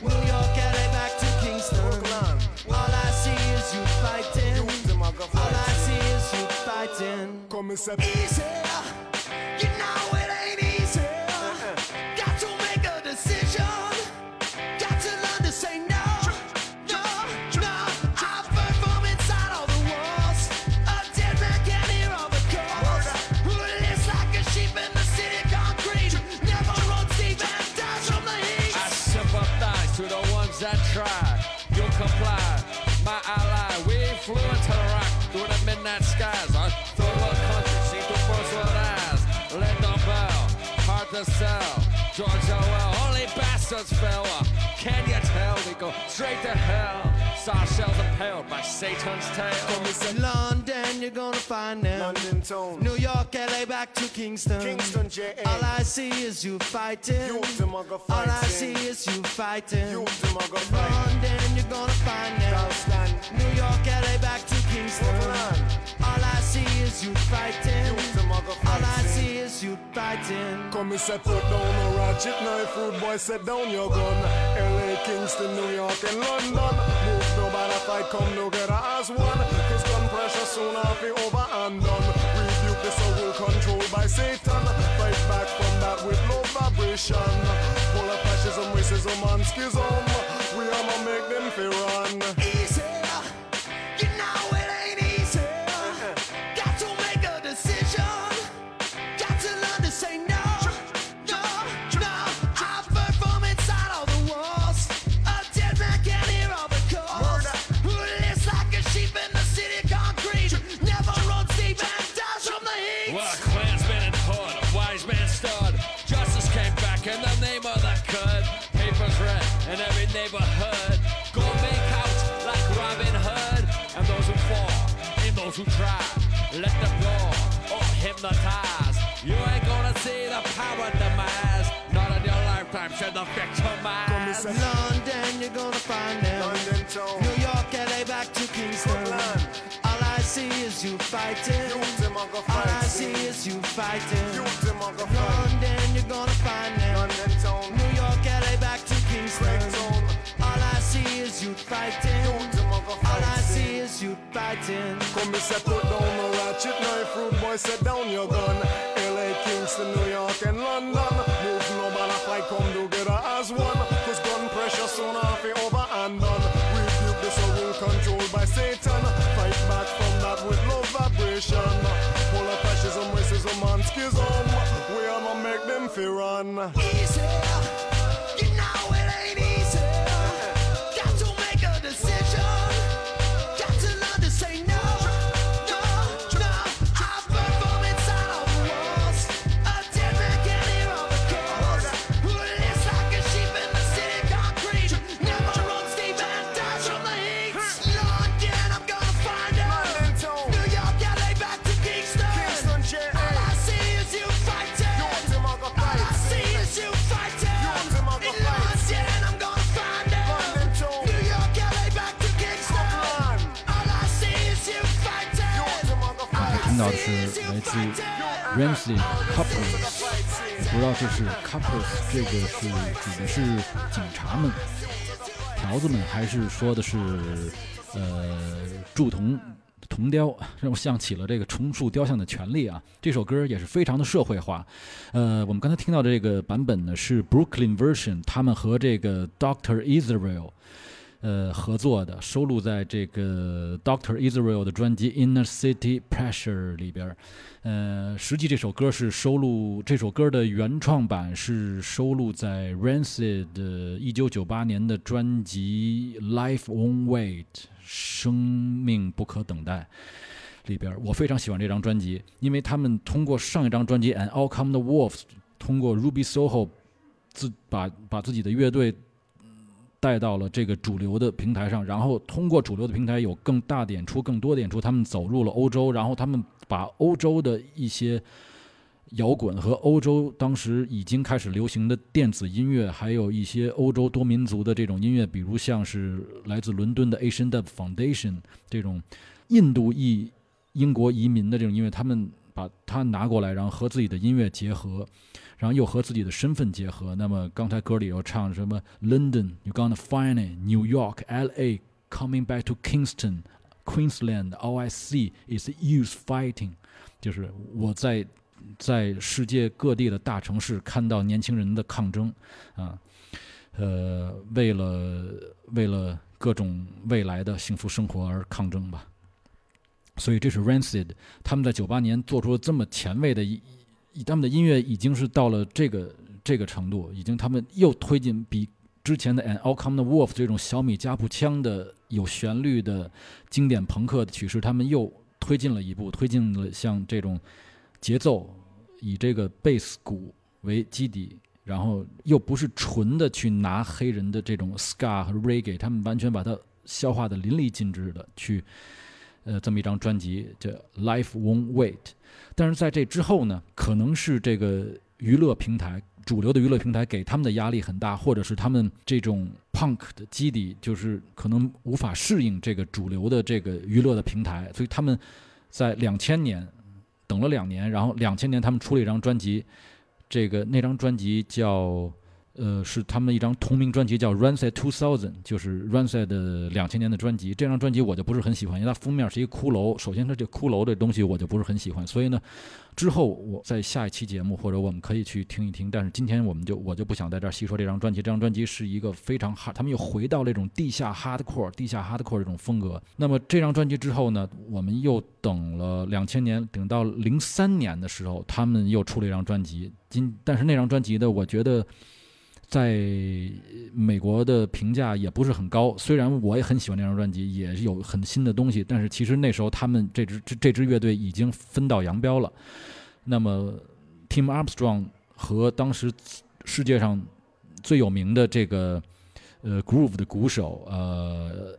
New York, LA, back to Kingston. Brooklyn. All I see is you fighting. You them a go All I see is you fighting. Come and say Easy, hard to sell. George Orwell, only bastards fell. Can you tell? We go straight to hell. Saw shells impaled by Satan's tail. Come and say London, you're gonna find them. London town, New York, LA, back to Kingston. Kingston, JA. All I see is you fighting. You them a go All I see is you fighting. You them a go fight. London, you're gonna find them. New York, LA, back to Kingston. Brooklyn. See is you fighting. A All I see is you fighting. Come and say put down a ratchet knife, rude boy, set down your gun. LA, Kingston, New York, and London. Move nobody fight, come together as one. Cause gun pressure soon I'll be over and done. Rebuke the soul controlled by Satan. Fight back from that with low vibration. Pull up fascism, racism, and schism. We I'ma make them fear run. Neighborhood. Go make out like Robin Hood. And those who fall, and those who try, let them go or hypnotize. You ain't gonna see the power demise. Not in your lifetime, should the victimize. London, you're gonna find them. London town, New York, LA, back to Kingston. Brooklyn. All I see is you fighting. You them a go All I see is you fighting. You them a go fight. London, you're gonna find them. London town, New York, LA, back to Kingston. Craig is you fighting. You them a go All I see is you fighting. Come and say put down a ratchet knife, rude boy, set down your gun. LA, Kingston, New York, and London. Move nobody fight, come together as one. Cause gun pressure soon off it over and done. Rebuke the soul controlled by Satan. Fight back from that with low vibration. Pull up fascism, racism, and schism. We I'ma make them fear run. Easy, 听到的是来自 Ramsey Couples，我不知道这是 Couples 这个是指的是警察们、条子们，还是说的是呃铸铜铜雕，让我想起了这个重塑雕像的权利啊。这首歌也是非常的社会化。呃，我们刚才听到的这个版本呢是 Brooklyn Version，他们和这个 Doctor Israel。呃合作的，收录在这个 Doctor Israel 的专辑《Inner City Pressure》里边。呃，实际这首歌是收录这首歌的原创版是收录在 Rancid 的1998年的专辑《Life on Wait》，生命不可等待。里边，我非常喜欢这张专辑，因为他们通过上一张专辑《And All Come the Wolves》，通过 Ruby Soho 自把把自己的乐队带到了这个主流的平台上，然后通过主流的平台有更大的演出、更多的演出，他们走入了欧洲，然后他们把欧洲的一些摇滚和欧洲当时已经开始流行的电子音乐，还有一些欧洲多民族的这种音乐，比如像是来自伦敦的 Asian Dub Foundation 这种印度裔英国移民的这种音乐，他们把它拿过来，然后和自己的音乐结合。然后又和自己的身份结合。那么刚才歌里又唱什么 London, you gonna find it, New York, L.A. Coming back to Kingston, Queensland, all I see is youth fighting，就是我在在世界各地的大城市看到年轻人的抗争啊，呃，为了为了各种未来的幸福生活而抗争吧。所以这是 Rancid 他们在九八年做出了这么前卫的一。以他们的音乐已经是到了这个这个程度，已经他们又推进比之前的《An All Come the Wolf》这种小米加步枪的有旋律的经典朋克的曲式，他们又推进了一步，推进了像这种节奏以这个贝斯鼓为基底，然后又不是纯的去拿黑人的这种 ska 和 reggae，他们完全把它消化的淋漓尽致的去。呃，这么一张专辑叫《Life Won't Wait》，但是在这之后呢，可能是这个娱乐平台主流的娱乐平台给他们的压力很大，或者是他们这种 punk 的基底就是可能无法适应这个主流的这个娱乐的平台，所以他们在两千年等了两年，然后两千年他们出了一张专辑，这个那张专辑叫。呃，是他们一张同名专辑，叫《Rancid Two Thousand》，就是 Rancid 的两千年的专辑。这张专辑我就不是很喜欢，因为它封面是一个骷髅。首先，它这骷髅这东西我就不是很喜欢，所以呢，之后我在下一期节目或者我们可以去听一听。但是今天我们就我就不想在这儿细说这张专辑。这张专辑是一个非常哈他们又回到那种地下 hardcore、地下 hardcore 这种风格。那么这张专辑之后呢，我们又等了两千年，等到零三年的时候，他们又出了一张专辑。今但是那张专辑呢，我觉得。在美国的评价也不是很高，虽然我也很喜欢这张专辑，也有很新的东西，但是其实那时候他们这支这这支乐队已经分道扬镳了。那么，Tim Armstrong 和当时世界上最有名的这个呃 Groove 的鼓手呃。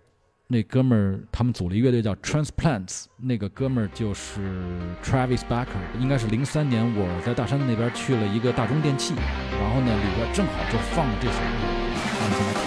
那哥们儿，他们组了一乐队叫 Transplants，那个哥们儿就是 Travis Barker。应该是零三年，我在大山那边去了一个大中电器，然后呢，里边正好就放了这首歌，让们来听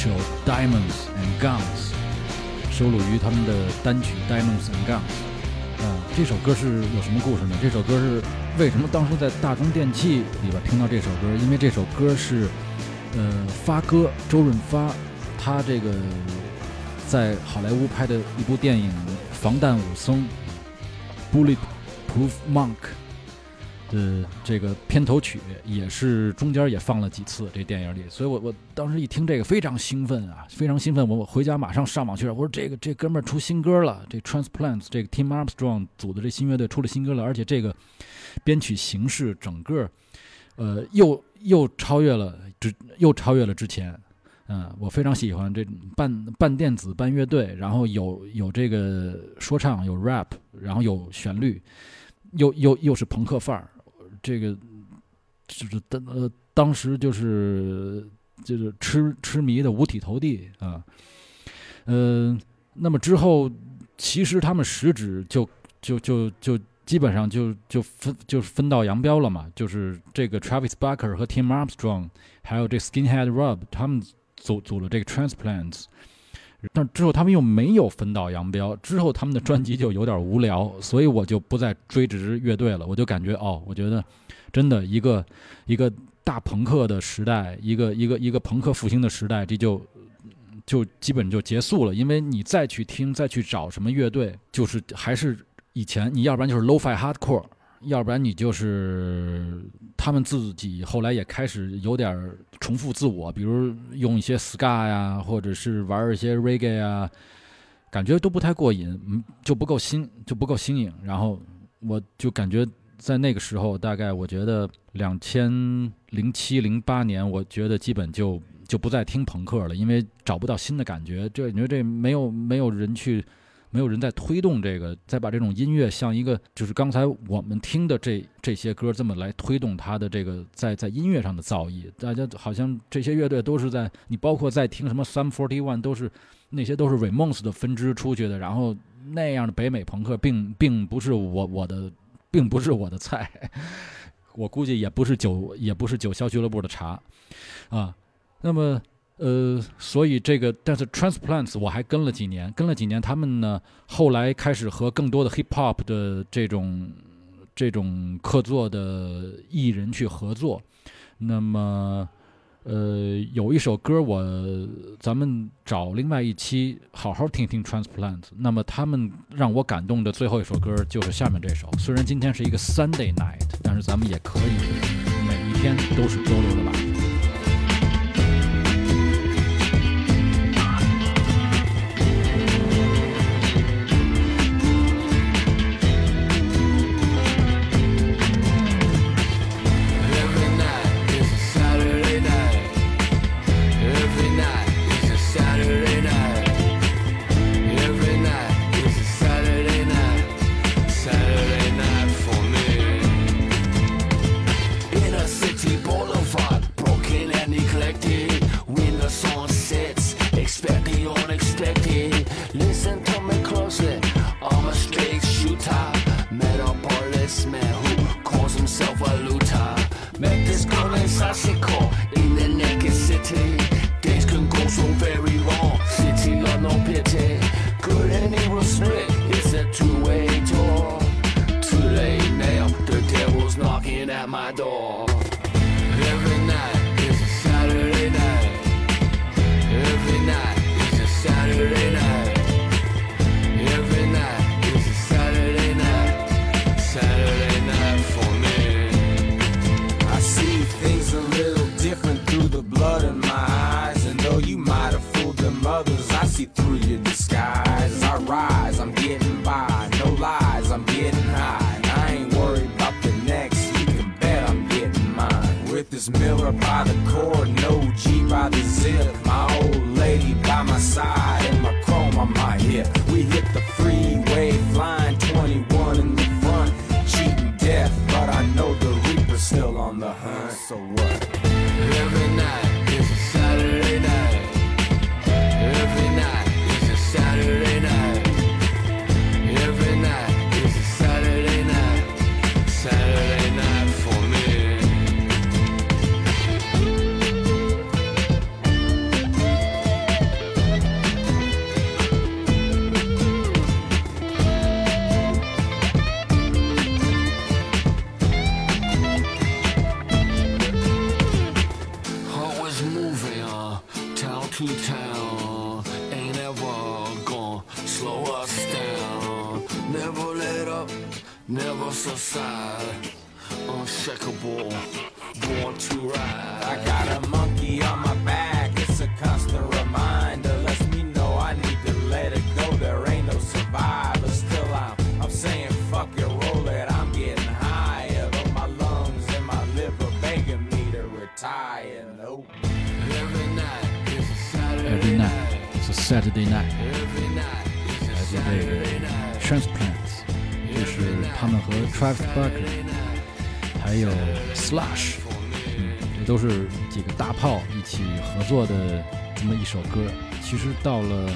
首《Diamonds and Guns》，收录于他们的单曲《Diamonds and Guns》。啊，这首歌是有什么故事呢？这首歌是为什么当时在大中电器里边听到这首歌？因为这首歌是，呃，发哥周润发，他这个在好莱坞拍的一部电影《防弹武僧》（Bulletproof Monk） 的这个片头曲，也是中间也放了几次这电影里，所以我我当时一听这个非常兴奋啊，非常兴奋，我我回家马上上网去了，我说这个这哥们儿出新歌了，这 Transplants 这个 Tim Armstrong 组的这新乐队出了新歌了，而且这个编曲形式整个，呃，又又超越了之又超越了之前。嗯，我非常喜欢这种半半电子半乐队，然后有有这个说唱，有 rap，然后有旋律，又又又是朋克范儿，这个就是当呃当时就是就是痴痴迷的五体投地啊，呃、那么之后其实他们食指就就就就基本上就就分就是分道扬镳了嘛，就是这个 Travis Barker 和 Tim Armstrong，还有这 Skinhead Rob 他们组组了这个 Transplants。但之后他们又没有分道扬镳，之后他们的专辑就有点无聊，所以我就不再追职乐队了。我就感觉哦，我觉得真的一个一个大朋克的时代，一个一个一个朋克复兴的时代，这就就基本就结束了。因为你再去听，再去找什么乐队，就是还是以前，你要不然就是 low-fi hardcore，要不然你就是他们自己后来也开始有点重复自我，比如用一些 ska 呀，或者是玩一些 reggae 呀，感觉都不太过瘾，嗯，就不够新，就不够新颖。然后我就感觉在那个时候，大概我觉得两千零七零八年，我觉得基本就就不再听朋克了，因为找不到新的感觉。这你说这没有没有人去。没有人在推动这个，再把这种音乐像一个，就是刚才我们听的这这些歌这么来推动它的这个在在音乐上的造诣。大家好像这些乐队都是在你包括在听什么 Sum Forty One 都是那些都是 Ramones 的分支出去的，然后那样的北美朋克并并不是我我的并不是我的菜，我估计也不是九也不是九霄俱乐部的茶啊。那么。呃，所以这个，但是 Transplants 我还跟了几年，跟了几年，他们呢后来开始和更多的 Hip Hop 的这种这种客座的艺人去合作。那么，呃，有一首歌我咱们找另外一期好好听听 Transplants。那么他们让我感动的最后一首歌就是下面这首。虽然今天是一个 Sunday night，但是咱们也可以每一天都是周六的晚上。Retire. Nope. Every night is a Saturday Every night it's a Saturday night，Every night is 来 a 自这 Saturday 个 night. Transplants，这是他们和 Travis Barker 还有 Slash，嗯，这都是几个大炮一起合作的这么一首歌。其实到了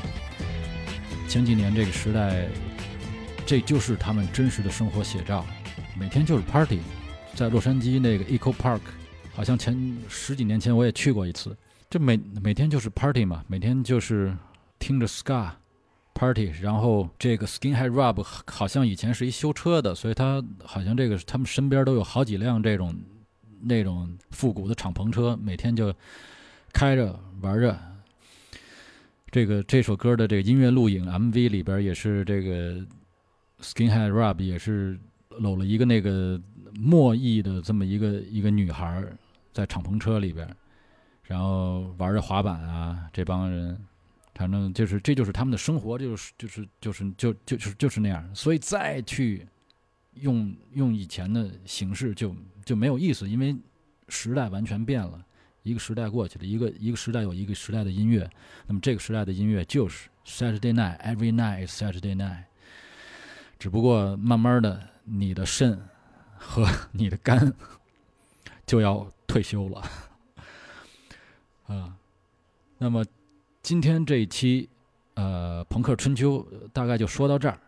前几年这个时代，这就是他们真实的生活写照，每天就是 party，在洛杉矶那个 Eco Park，好像前十几年前我也去过一次，这每每天就是 party 嘛，每天就是听着 ska。party，然后这个 Skinhead Rob 好像以前是一修车的，所以他好像这个他们身边都有好几辆这种那种复古的敞篷车，每天就开着玩着。这个这首歌的这个音乐录影 MV 里边也是这个 Skinhead Rob 也是搂了一个那个墨裔的这么一个一个女孩儿在敞篷车里边，然后玩着滑板啊，这帮人。反正就是，这就是他们的生活，就是就是就是就就就是就是那样。所以再去用用以前的形式就就没有意思，因为时代完全变了，一个时代过去了，一个一个时代有一个时代的音乐。那么这个时代的音乐就是 Saturday night, every night is Saturday night。只不过慢慢的，你的肾和 你的肝就要退休了 啊。那么。今天这一期，呃，朋克春秋大概就说到这儿，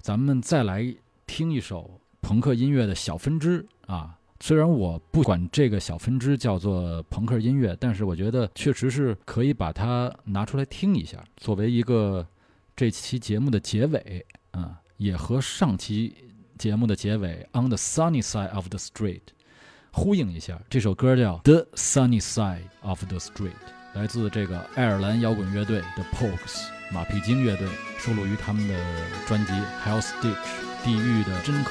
咱们再来听一首朋克音乐的小分支啊。虽然我不管这个小分支叫做朋克音乐，但是我觉得确实是可以把它拿出来听一下，作为一个这期节目的结尾啊，也和上期节目的结尾《On the Sunny Side of the Street》呼应一下。这首歌叫《The Sunny Side of the Street》。来自这个爱尔兰摇滚乐队 The Pogues 马屁精乐队，收录于他们的专辑《Hell Stitch》地狱的针口。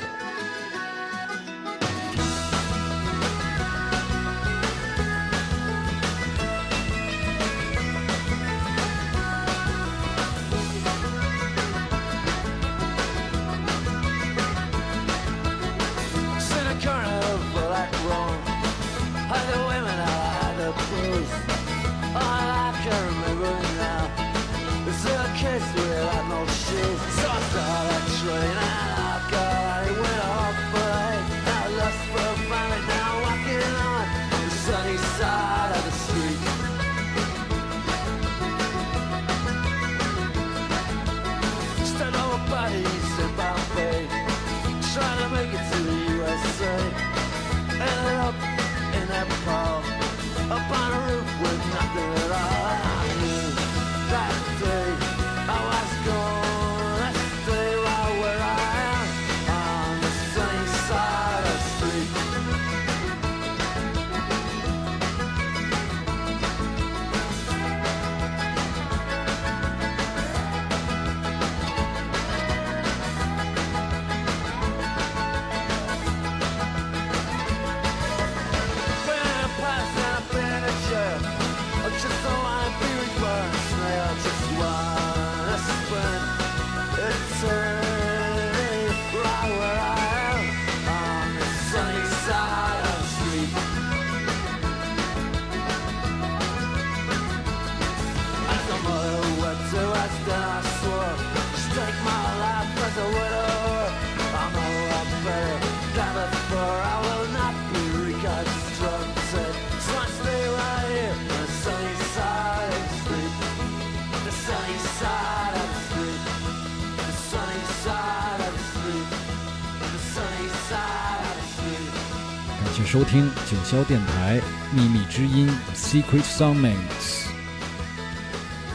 收听九霄电台秘密之音 Secret Summits。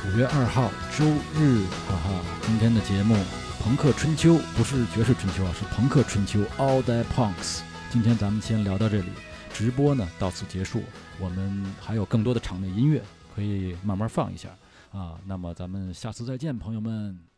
五月二号周日，哈哈，今天的节目《朋克春秋》不是爵士春秋啊，是朋克春秋 All That Punks。今天咱们先聊到这里，直播呢到此结束。我们还有更多的场内音乐可以慢慢放一下啊。那么咱们下次再见，朋友们。